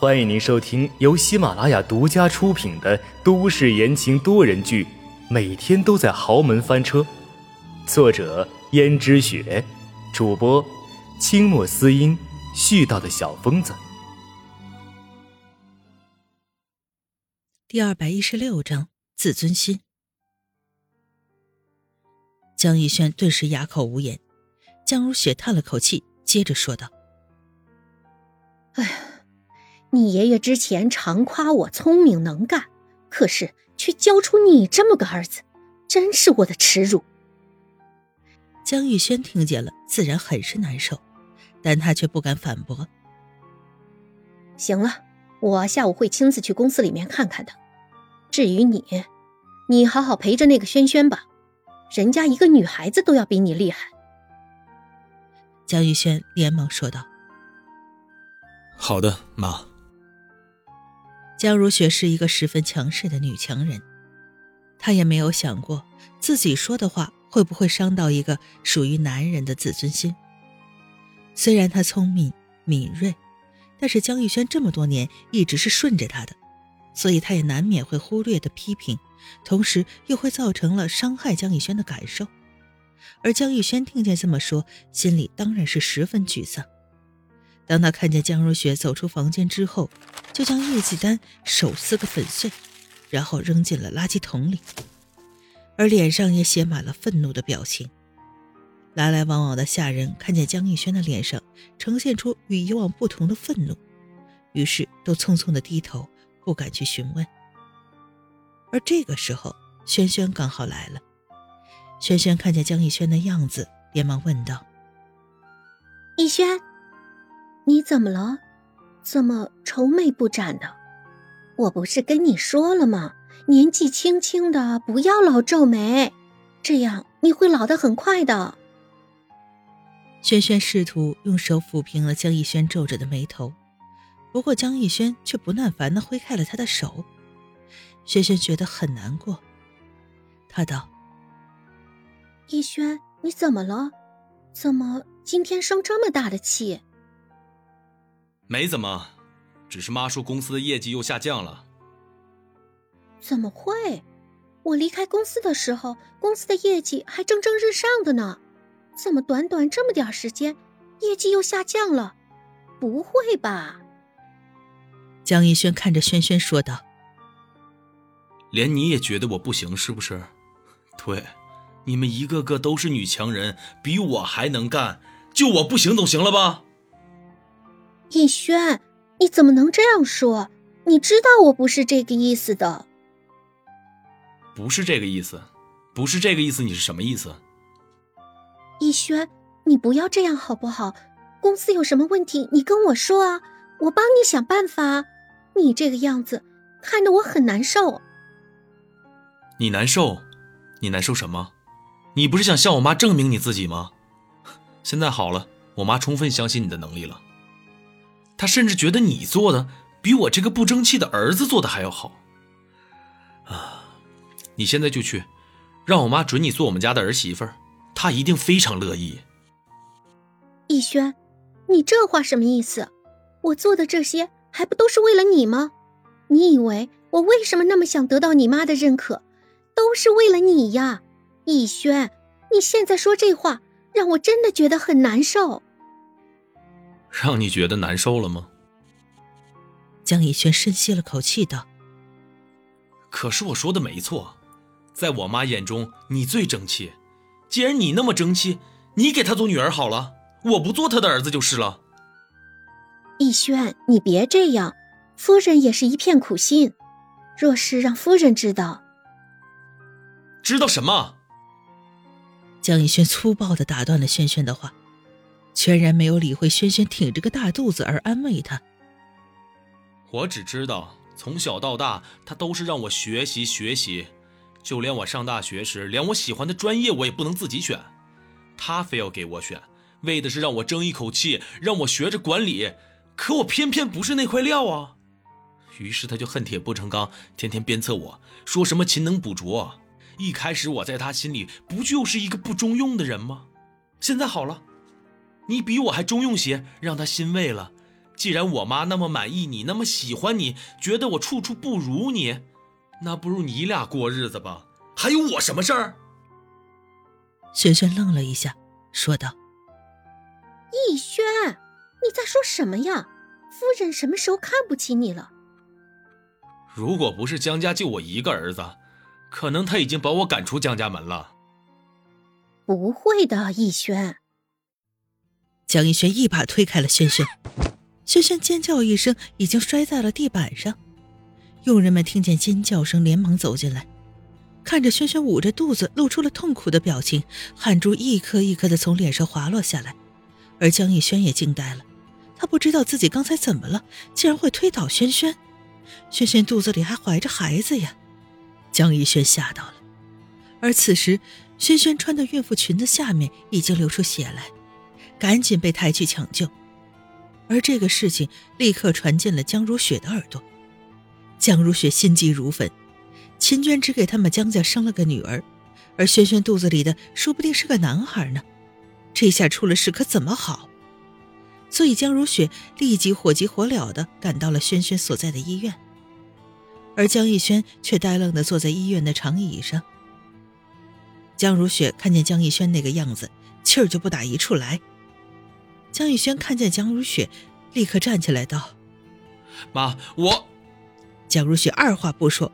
欢迎您收听由喜马拉雅独家出品的都市言情多人剧《每天都在豪门翻车》，作者：胭脂雪，主播：清墨思音，絮叨的小疯子。第二百一十六章：自尊心。江逸轩顿时哑口无言，江如雪叹了口气，接着说道：“，你爷爷之前常夸我聪明能干，可是却教出你这么个儿子，真是我的耻辱。”江玉轩听见了，自然很是难受，但他却不敢反驳。行了，我下午会亲自去公司里面看看的。至于你，你好好陪着那个轩轩吧。人家一个女孩子都要比你厉害。江玉轩连忙说道：“好的，妈。”江如雪是一个十分强势的女强人，她也没有想过自己说的话会不会伤到一个属于男人的自尊心。虽然她聪明敏锐，但是江玉轩这么多年一直是顺着她的，所以她也难免会忽略的批评。同时又会造成了伤害江玉轩的感受，而江玉轩听见这么说，心里当然是十分沮丧。当他看见江如雪走出房间之后，就将业绩单手撕个粉碎，然后扔进了垃圾桶里，而脸上也写满了愤怒的表情。来来往往的下人看见江逸轩的脸上呈现出与以往不同的愤怒，于是都匆匆的低头，不敢去询问。而这个时候，轩轩刚好来了。轩轩看见江逸轩的样子，连忙问道：“逸轩，你怎么了？怎么愁眉不展的？我不是跟你说了吗？年纪轻轻的，不要老皱眉，这样你会老得很快的。”轩轩试图用手抚平了江逸轩皱着的眉头，不过江逸轩却不耐烦地挥开了他的手。轩轩觉得很难过，他道：“逸轩，你怎么了？怎么今天生这么大的气？”“没怎么，只是妈说公司的业绩又下降了。”“怎么会？我离开公司的时候，公司的业绩还蒸蒸日上的呢，怎么短短这么点时间，业绩又下降了？不会吧？”江逸轩看着轩轩说道。连你也觉得我不行是不是？对，你们一个个都是女强人，比我还能干，就我不行总行了吧？逸轩，你怎么能这样说？你知道我不是这个意思的。不是这个意思，不是这个意思，你是什么意思？逸轩，你不要这样好不好？公司有什么问题，你跟我说啊，我帮你想办法。你这个样子，看得我很难受。你难受，你难受什么？你不是想向我妈证明你自己吗？现在好了，我妈充分相信你的能力了。他甚至觉得你做的比我这个不争气的儿子做的还要好。啊，你现在就去，让我妈准你做我们家的儿媳妇儿，她一定非常乐意。逸轩，你这话什么意思？我做的这些还不都是为了你吗？你以为我为什么那么想得到你妈的认可？都是为了你呀，逸轩！你现在说这话，让我真的觉得很难受。让你觉得难受了吗？江以轩深吸了口气道：“可是我说的没错，在我妈眼中你最争气。既然你那么争气，你给她做女儿好了，我不做她的儿子就是了。”逸轩，你别这样，夫人也是一片苦心。若是让夫人知道……知道什么？江逸轩粗暴的打断了轩轩的话，全然没有理会轩轩挺着个大肚子而安慰他。我只知道，从小到大，他都是让我学习学习，就连我上大学时，连我喜欢的专业我也不能自己选，他非要给我选，为的是让我争一口气，让我学着管理。可我偏偏不是那块料啊！于是他就恨铁不成钢，天天鞭策我说什么勤能补拙。一开始我在他心里不就是一个不中用的人吗？现在好了，你比我还中用些，让他欣慰了，既然我妈那么满意你，那么喜欢你，觉得我处处不如你，那不如你俩过日子吧，还有我什么事儿？轩轩愣了一下，说道：“逸轩，你在说什么呀？夫人什么时候看不起你了？如果不是江家就我一个儿子，可能他已经把我赶出江家门了。不会的，逸轩。”江逸轩一把推开了轩轩，轩轩尖叫一声，已经摔在了地板上。佣人们听见尖叫声，连忙走进来。看着轩轩捂着肚子，露出了痛苦的表情，汗珠一颗一颗的从脸上滑落下来，而江逸轩也惊呆了，他不知道自己刚才怎么了，竟然会推倒轩轩。轩轩肚子里还怀着孩子呀！江逸轩吓到了，而此时轩轩穿的孕妇裙子下面已经流出血来，赶紧被抬去抢救。而这个事情立刻传进了江如雪的耳朵，江如雪心急如焚。秦娟只给他们江家生了个女儿，而轩轩肚子里的说不定是个男孩呢。这下出了事可怎么好？所以江如雪立即火急火燎地赶到了轩轩所在的医院，而江逸轩却呆愣地坐在医院的长椅上。江如雪看见江逸轩那个样子，气儿就不打一处来。江逸轩看见江如雪，立刻站起来道：“妈，我……”江如雪二话不说。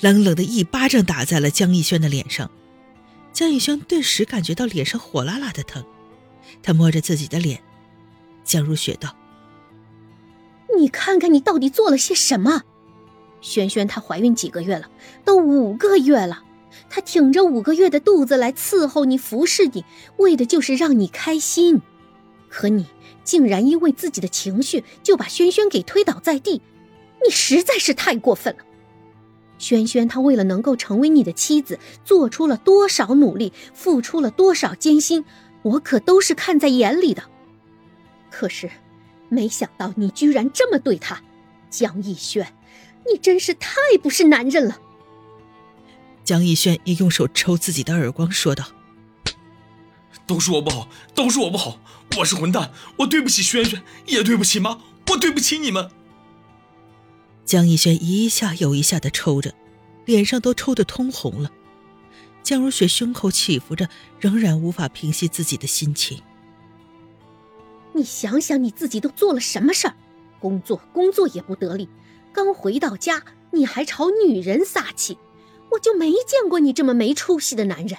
冷冷的一巴掌打在了江逸轩的脸上，江逸轩顿时感觉到脸上火辣辣的疼，他摸着自己的脸，江如雪道：“你看看你到底做了些什么？轩轩她怀孕几个月了？都五个月了，她挺着五个月的肚子来伺候你、服侍你，为的就是让你开心。可你竟然因为自己的情绪就把轩轩给推倒在地，你实在是太过分了。”轩轩，她为了能够成为你的妻子，做出了多少努力，付出了多少艰辛，我可都是看在眼里的。可是，没想到你居然这么对她，江逸轩，你真是太不是男人了。江逸轩也用手抽自己的耳光，说道：“都是我不好，都是我不好，我是混蛋，我对不起轩轩，也对不起妈，我对不起你们。”江逸轩一下又一下的抽着，脸上都抽得通红了。江如雪胸口起伏着，仍然无法平息自己的心情。你想想你自己都做了什么事儿？工作工作也不得力，刚回到家你还朝女人撒气，我就没见过你这么没出息的男人。